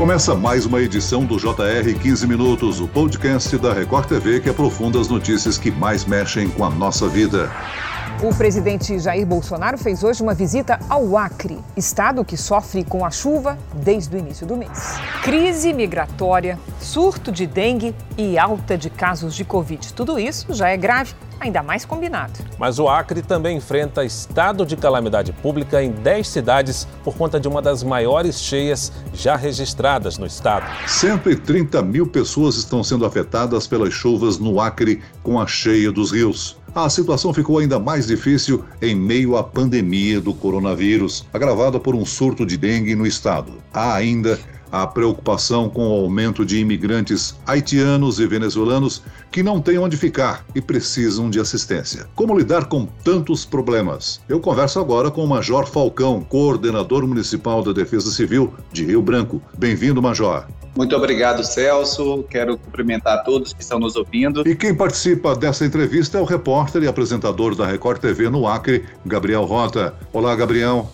Começa mais uma edição do JR 15 Minutos, o podcast da Record TV que aprofunda as notícias que mais mexem com a nossa vida. O presidente Jair Bolsonaro fez hoje uma visita ao Acre, estado que sofre com a chuva desde o início do mês. Crise migratória, surto de dengue e alta de casos de Covid. Tudo isso já é grave ainda mais combinado. Mas o Acre também enfrenta estado de calamidade pública em 10 cidades por conta de uma das maiores cheias já registradas no estado. 130 mil pessoas estão sendo afetadas pelas chuvas no Acre com a cheia dos rios. A situação ficou ainda mais difícil em meio à pandemia do coronavírus, agravada por um surto de dengue no estado. Há ainda a preocupação com o aumento de imigrantes haitianos e venezuelanos que não têm onde ficar e precisam de assistência. Como lidar com tantos problemas? Eu converso agora com o Major Falcão, coordenador municipal da Defesa Civil de Rio Branco. Bem-vindo, Major. Muito obrigado, Celso. Quero cumprimentar todos que estão nos ouvindo. E quem participa dessa entrevista é o repórter e apresentador da Record TV no Acre, Gabriel Rota. Olá, Gabriel.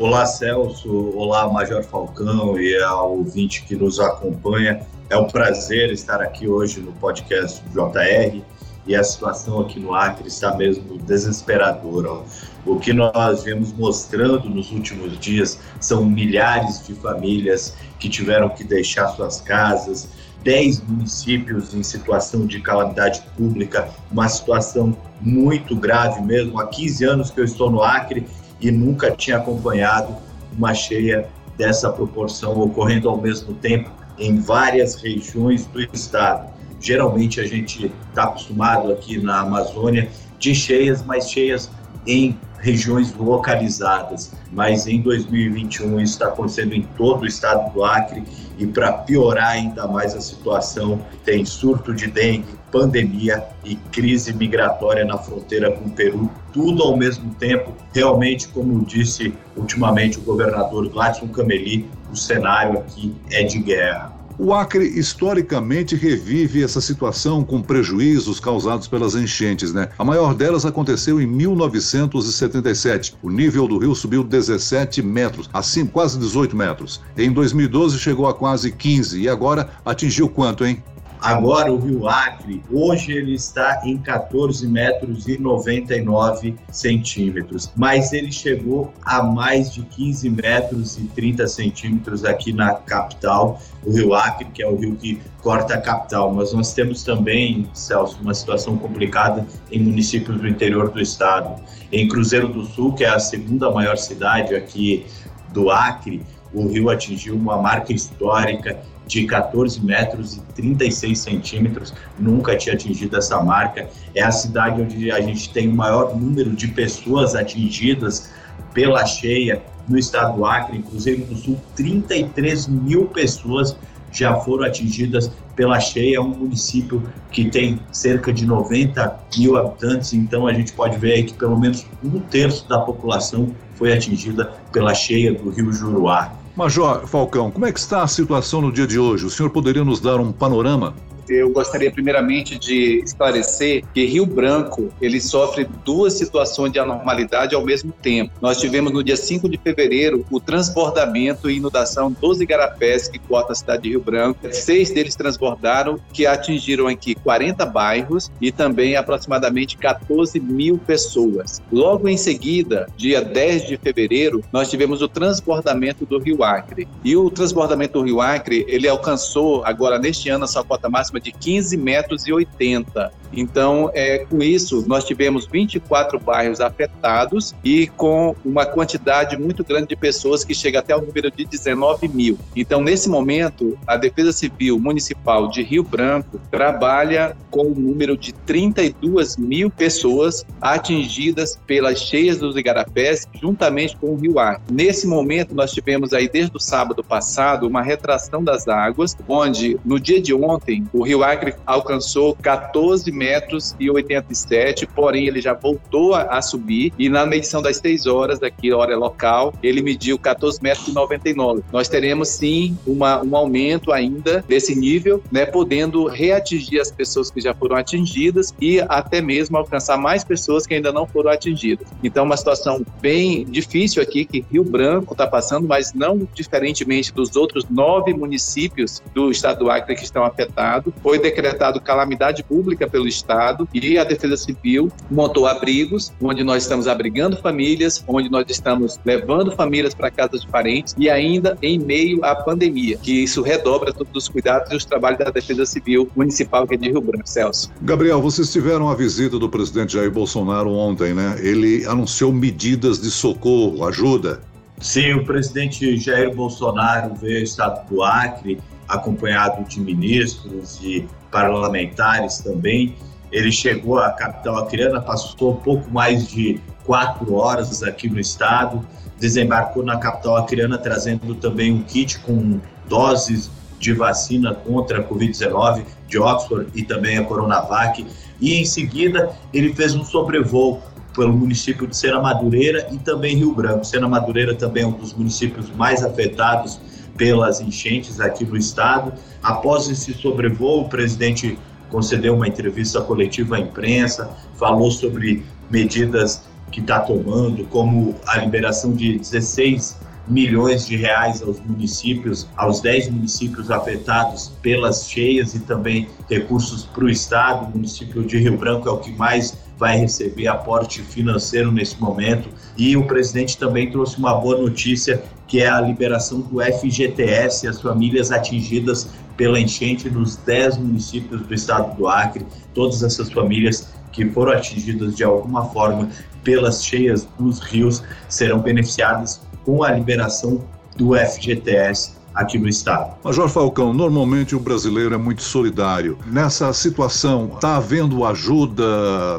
Olá, Celso. Olá, Major Falcão e ao ouvinte que nos acompanha. É um prazer estar aqui hoje no podcast JR e a situação aqui no Acre está mesmo desesperadora. O que nós vemos mostrando nos últimos dias são milhares de famílias que tiveram que deixar suas casas, 10 municípios em situação de calamidade pública, uma situação muito grave mesmo. Há 15 anos que eu estou no Acre e nunca tinha acompanhado uma cheia dessa proporção ocorrendo ao mesmo tempo em várias regiões do estado. Geralmente a gente está acostumado aqui na Amazônia de cheias, mas cheias em regiões localizadas. Mas em 2021 isso está acontecendo em todo o estado do Acre e para piorar ainda mais a situação, tem surto de dengue, pandemia e crise migratória na fronteira com o Peru, tudo ao mesmo tempo. Realmente, como disse ultimamente o governador Gladson Cameli, o cenário aqui é de guerra. O Acre historicamente revive essa situação com prejuízos causados pelas enchentes, né? A maior delas aconteceu em 1977. O nível do rio subiu 17 metros, assim quase 18 metros. Em 2012 chegou a quase 15 e agora atingiu quanto, hein? Agora o Rio Acre, hoje ele está em 14 metros e 99 centímetros, mas ele chegou a mais de 15 metros e 30 centímetros aqui na capital, o Rio Acre, que é o rio que corta a capital. Mas nós temos também, Celso, uma situação complicada em municípios do interior do estado. Em Cruzeiro do Sul, que é a segunda maior cidade aqui do Acre, o rio atingiu uma marca histórica de 14 metros e 36 centímetros, nunca tinha atingido essa marca. É a cidade onde a gente tem o maior número de pessoas atingidas pela cheia no estado do Acre, em Cruzeiro do Sul, 33 mil pessoas já foram atingidas pela cheia. É um município que tem cerca de 90 mil habitantes, então a gente pode ver aí que pelo menos um terço da população foi atingida pela cheia do rio Juruá. Major Falcão, como é que está a situação no dia de hoje? O senhor poderia nos dar um panorama eu gostaria primeiramente de esclarecer que Rio Branco ele sofre duas situações de anormalidade ao mesmo tempo. Nós tivemos no dia 5 de fevereiro o transbordamento e inundação dos igarapés que cortam a cidade de Rio Branco. Seis deles transbordaram, que atingiram aqui 40 bairros e também aproximadamente 14 mil pessoas. Logo em seguida, dia 10 de fevereiro, nós tivemos o transbordamento do Rio Acre. E o transbordamento do Rio Acre, ele alcançou agora neste ano a sua cota máxima de 15 metros e 80. Então, é, com isso, nós tivemos 24 bairros afetados e com uma quantidade muito grande de pessoas que chega até o número de 19 mil. Então, nesse momento, a Defesa Civil Municipal de Rio Branco trabalha com o um número de 32 mil pessoas atingidas pelas cheias dos igarapés, juntamente com o Rio Acre. Nesse momento, nós tivemos aí, desde o sábado passado, uma retração das águas, onde no dia de ontem, o Rio Acre alcançou 14 metros e 87, porém ele já voltou a, a subir e na medição das 6 horas daqui, hora local, ele mediu 14 metros e 99. Nós teremos sim uma, um aumento ainda desse nível, né, podendo reatingir as pessoas que já foram atingidas e até mesmo alcançar mais pessoas que ainda não foram atingidas. Então, uma situação bem difícil aqui que Rio Branco está passando, mas não diferentemente dos outros nove municípios do estado do Acre que estão afetados. Foi decretado calamidade pública pelo estado e a Defesa Civil montou abrigos onde nós estamos abrigando famílias, onde nós estamos levando famílias para casas de parentes e ainda em meio à pandemia, que isso redobra todos os cuidados e os trabalhos da Defesa Civil Municipal aqui de Rio Branco. Celso. Gabriel, vocês tiveram a visita do presidente Jair Bolsonaro ontem, né? Ele anunciou medidas de socorro, ajuda. Sim, o presidente Jair Bolsonaro veio ao estado do Acre, acompanhado de ministros e parlamentares também. Ele chegou à capital acreana, passou pouco mais de quatro horas aqui no estado, desembarcou na capital acreana trazendo também um kit com doses de vacina contra a Covid-19 de Oxford e também a Coronavac. E em seguida ele fez um sobrevoo pelo município de Sena Madureira e também Rio Branco. Sena Madureira também é um dos municípios mais afetados pelas enchentes aqui no estado. Após esse sobrevoo, o presidente concedeu uma entrevista coletiva à imprensa, falou sobre medidas que está tomando, como a liberação de 16 milhões de reais aos municípios, aos 10 municípios afetados pelas cheias e também recursos para o Estado. O município de Rio Branco é o que mais vai receber aporte financeiro nesse momento. E o presidente também trouxe uma boa notícia, que é a liberação do FGTS às famílias atingidas pela enchente nos 10 municípios do estado do Acre. Todas essas famílias que foram atingidas de alguma forma pelas cheias dos rios serão beneficiadas com a liberação do FGTS aqui no estado. Major Falcão, normalmente o brasileiro é muito solidário. Nessa situação, está havendo ajuda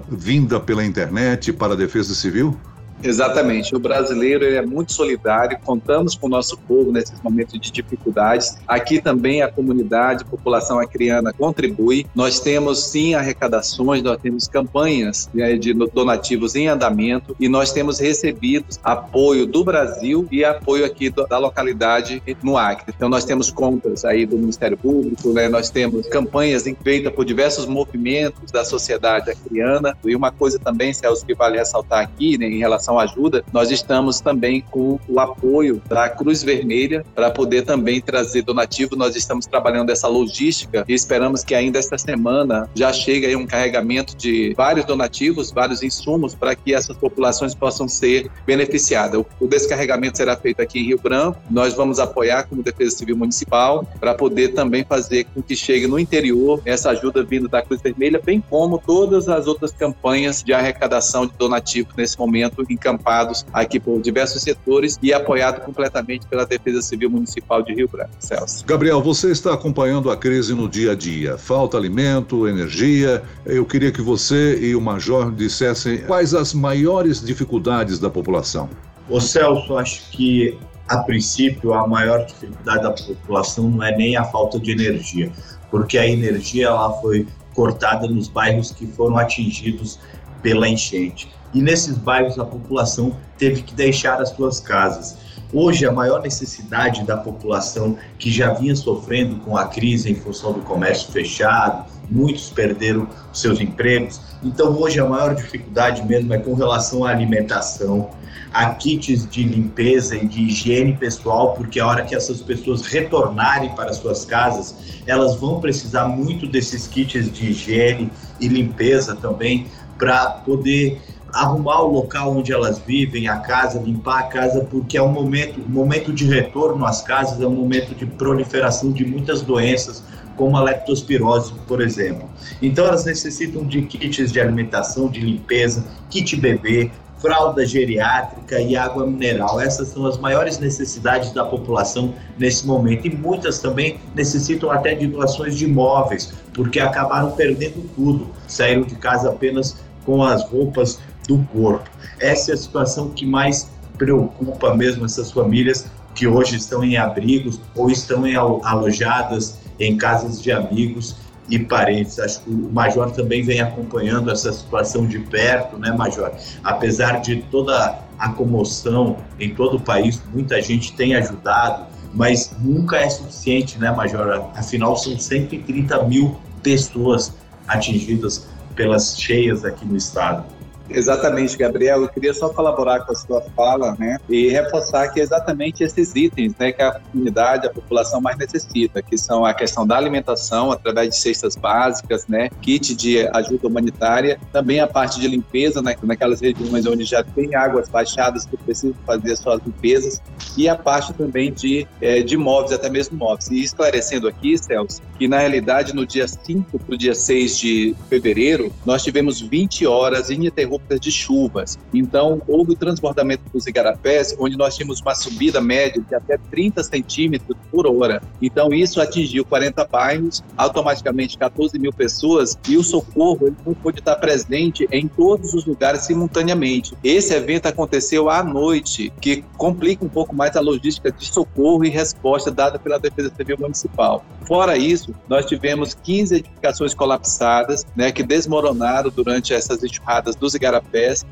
vinda pela internet para a Defesa Civil? Exatamente. O brasileiro é muito solidário, contamos com o nosso povo nesses momentos de dificuldades. Aqui também a comunidade, a população acriana contribui. Nós temos sim arrecadações, nós temos campanhas né, de donativos em andamento e nós temos recebido apoio do Brasil e apoio aqui do, da localidade no Acre. Então nós temos contas aí do Ministério Público, né, nós temos campanhas feitas por diversos movimentos da sociedade acriana e uma coisa também, Celso, que vale ressaltar aqui né, em relação Ajuda, nós estamos também com o apoio da Cruz Vermelha para poder também trazer donativo. Nós estamos trabalhando essa logística e esperamos que ainda esta semana já chegue aí um carregamento de vários donativos, vários insumos para que essas populações possam ser beneficiadas. O descarregamento será feito aqui em Rio Branco. Nós vamos apoiar como Defesa Civil Municipal para poder também fazer com que chegue no interior essa ajuda vinda da Cruz Vermelha, bem como todas as outras campanhas de arrecadação de donativos nesse momento em encampados aqui por diversos setores e apoiado completamente pela Defesa Civil Municipal de Rio Branco. Celso. Gabriel, você está acompanhando a crise no dia a dia. Falta alimento, energia. Eu queria que você e o Major dissessem quais as maiores dificuldades da população. Ô Celso, acho que a princípio a maior dificuldade da população não é nem a falta de energia, porque a energia ela foi cortada nos bairros que foram atingidos pela enchente e nesses bairros a população teve que deixar as suas casas. Hoje, a maior necessidade da população que já vinha sofrendo com a crise em função do comércio fechado, muitos perderam seus empregos. Então, hoje, a maior dificuldade mesmo é com relação à alimentação, a kits de limpeza e de higiene pessoal, porque a hora que essas pessoas retornarem para suas casas, elas vão precisar muito desses kits de higiene e limpeza também para poder arrumar o local onde elas vivem, a casa, limpar a casa, porque é um momento, momento de retorno às casas, é um momento de proliferação de muitas doenças, como a leptospirose, por exemplo. Então elas necessitam de kits de alimentação, de limpeza, kit bebê, fralda geriátrica e água mineral. Essas são as maiores necessidades da população nesse momento. E muitas também necessitam até de doações de imóveis, porque acabaram perdendo tudo. Saíram de casa apenas com as roupas do corpo. Essa é a situação que mais preocupa mesmo essas famílias que hoje estão em abrigos ou estão em alojadas em casas de amigos e parentes. Acho que o Major também vem acompanhando essa situação de perto, né, Major? Apesar de toda a comoção em todo o país, muita gente tem ajudado, mas nunca é suficiente, né, Major? Afinal, são 130 mil pessoas atingidas pelas cheias aqui no estado. Exatamente, Gabriel. Eu queria só colaborar com a sua fala, né, e reforçar que exatamente esses itens, né, que a comunidade, a população mais necessita, que são a questão da alimentação através de cestas básicas, né, kit de ajuda humanitária, também a parte de limpeza, né, naquelas regiões onde já tem águas baixadas que precisam fazer suas limpezas, e a parte também de, é, de móveis, até mesmo móveis. E esclarecendo aqui, Celso, que na realidade no dia 5 para o dia 6 de fevereiro, nós tivemos 20 horas ininterruptas de chuvas. Então, houve o transbordamento dos igarapés, onde nós tínhamos uma subida média de até 30 centímetros por hora. Então, isso atingiu 40 bairros, automaticamente 14 mil pessoas, e o socorro não pôde estar presente em todos os lugares simultaneamente. Esse evento aconteceu à noite, que complica um pouco mais a logística de socorro e resposta dada pela Defesa Civil Municipal. Fora isso, nós tivemos 15 edificações colapsadas, né, que desmoronaram durante essas enxurradas dos igarapés.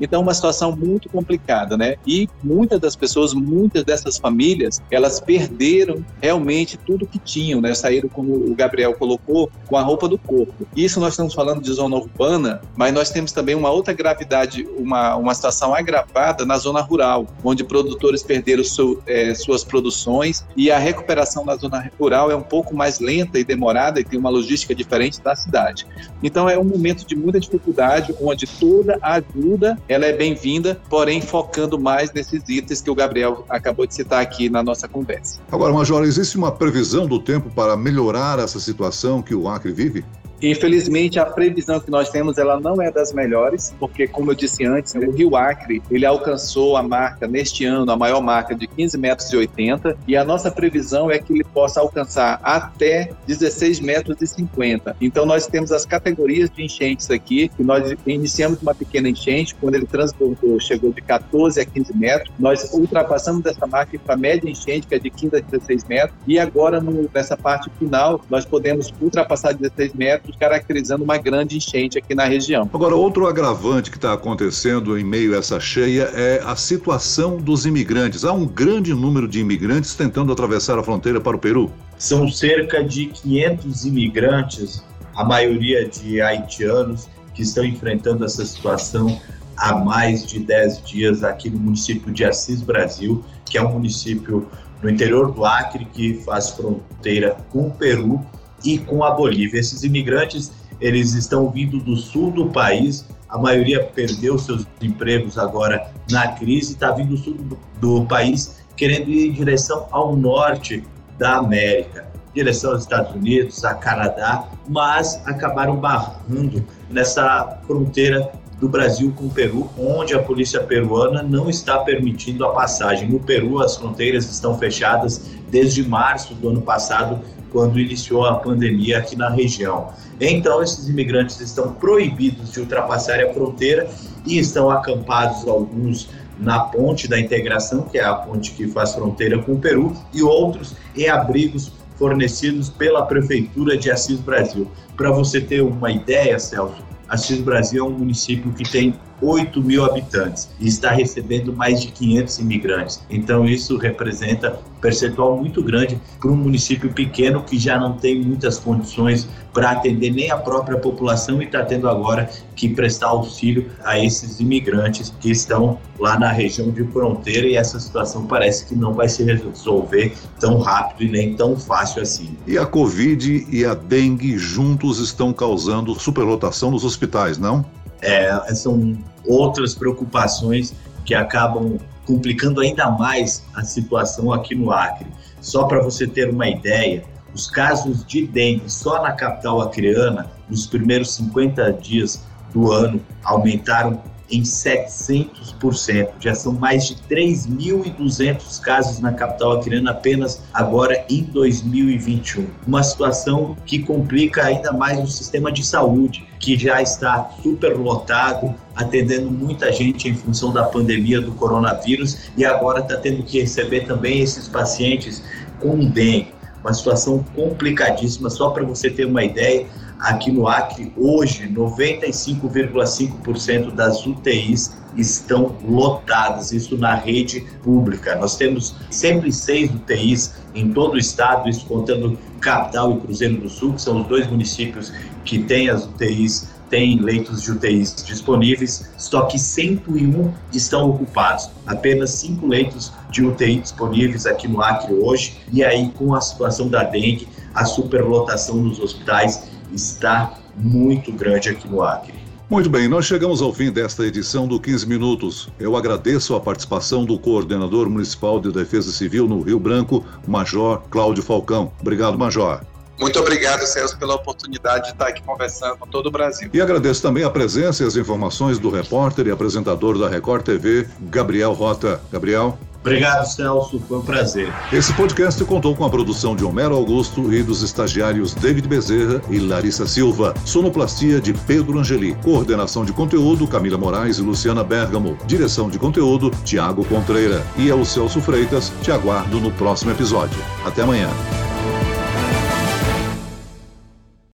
Então, uma situação muito complicada, né? E muitas das pessoas, muitas dessas famílias, elas perderam realmente tudo que tinham, né? Saíram, como o Gabriel colocou, com a roupa do corpo. Isso nós estamos falando de zona urbana, mas nós temos também uma outra gravidade, uma, uma situação agravada na zona rural, onde produtores perderam é, suas produções e a recuperação na zona rural é um pouco mais lenta e demorada e tem uma logística diferente da cidade. Então é um momento de muita dificuldade, onde toda a ajuda ela é bem-vinda, porém focando mais nesses itens que o Gabriel acabou de citar aqui na nossa conversa. Agora, Major, existe uma previsão do tempo para melhorar essa situação que o Acre vive? Infelizmente, a previsão que nós temos ela não é das melhores, porque, como eu disse antes, o Rio Acre ele alcançou a marca neste ano, a maior marca de 15 metros e 80, e a nossa previsão é que ele possa alcançar até 16 metros e 50. Então, nós temos as categorias de enchentes aqui, que nós iniciamos uma pequena enchente, quando ele transbordou, chegou de 14 a 15 metros, nós ultrapassamos essa marca para a média enchente, que é de 15 a 16 metros, e agora, no, nessa parte final, nós podemos ultrapassar 16 metros caracterizando uma grande enchente aqui na região. Agora, outro agravante que está acontecendo em meio a essa cheia é a situação dos imigrantes. Há um grande número de imigrantes tentando atravessar a fronteira para o Peru. São cerca de 500 imigrantes, a maioria de haitianos, que estão enfrentando essa situação há mais de 10 dias aqui no município de Assis Brasil, que é um município no interior do Acre que faz fronteira com o Peru e com a Bolívia. Esses imigrantes, eles estão vindo do sul do país, a maioria perdeu seus empregos agora na crise, está vindo do sul do, do país querendo ir em direção ao norte da América, direção aos Estados Unidos, a Canadá, mas acabaram barrando nessa fronteira do Brasil com o Peru, onde a polícia peruana não está permitindo a passagem. No Peru, as fronteiras estão fechadas desde março do ano passado quando iniciou a pandemia aqui na região. Então, esses imigrantes estão proibidos de ultrapassar a fronteira e estão acampados alguns na ponte da integração, que é a ponte que faz fronteira com o Peru, e outros em abrigos fornecidos pela Prefeitura de Assis Brasil. Para você ter uma ideia, Celso, Assis Brasil é um município que tem 8 mil habitantes e está recebendo mais de 500 imigrantes. Então, isso representa um percentual muito grande para um município pequeno que já não tem muitas condições para atender nem a própria população e está tendo agora que prestar auxílio a esses imigrantes que estão lá na região de fronteira e essa situação parece que não vai se resolver tão rápido e nem tão fácil assim. E a Covid e a dengue juntos estão causando superlotação nos hospitais, não? É, são outras preocupações que acabam complicando ainda mais a situação aqui no Acre. Só para você ter uma ideia, os casos de dengue só na capital acreana, nos primeiros 50 dias do ano, aumentaram em 700%. Já são mais de 3.200 casos na capital acreana apenas agora em 2021. Uma situação que complica ainda mais o sistema de saúde, que já está superlotado, atendendo muita gente em função da pandemia do coronavírus e agora está tendo que receber também esses pacientes com dengue. Uma situação complicadíssima, só para você ter uma ideia, aqui no Acre, hoje, 95,5% das UTIs estão lotadas, isso na rede pública. Nós temos sempre seis UTIs em todo o estado, isso contando Capital e Cruzeiro do Sul, que são os dois municípios que têm as UTIs, têm leitos de UTIs disponíveis, só que 101 estão ocupados. Apenas cinco leitos de UTI disponíveis aqui no Acre hoje, e aí com a situação da dengue, a superlotação nos hospitais está muito grande aqui no Acre. Muito bem, nós chegamos ao fim desta edição do 15 Minutos. Eu agradeço a participação do coordenador municipal de Defesa Civil no Rio Branco, Major Cláudio Falcão. Obrigado, Major. Muito obrigado, Celso, pela oportunidade de estar aqui conversando com todo o Brasil. E agradeço também a presença e as informações do repórter e apresentador da Record TV, Gabriel Rota. Gabriel. Obrigado, Celso. Foi um prazer. Esse podcast contou com a produção de Homero Augusto e dos estagiários David Bezerra e Larissa Silva. Sonoplastia de Pedro Angeli. Coordenação de conteúdo Camila Moraes e Luciana Bergamo. Direção de conteúdo Tiago Contreira. E ao Celso Freitas. Te aguardo no próximo episódio. Até amanhã.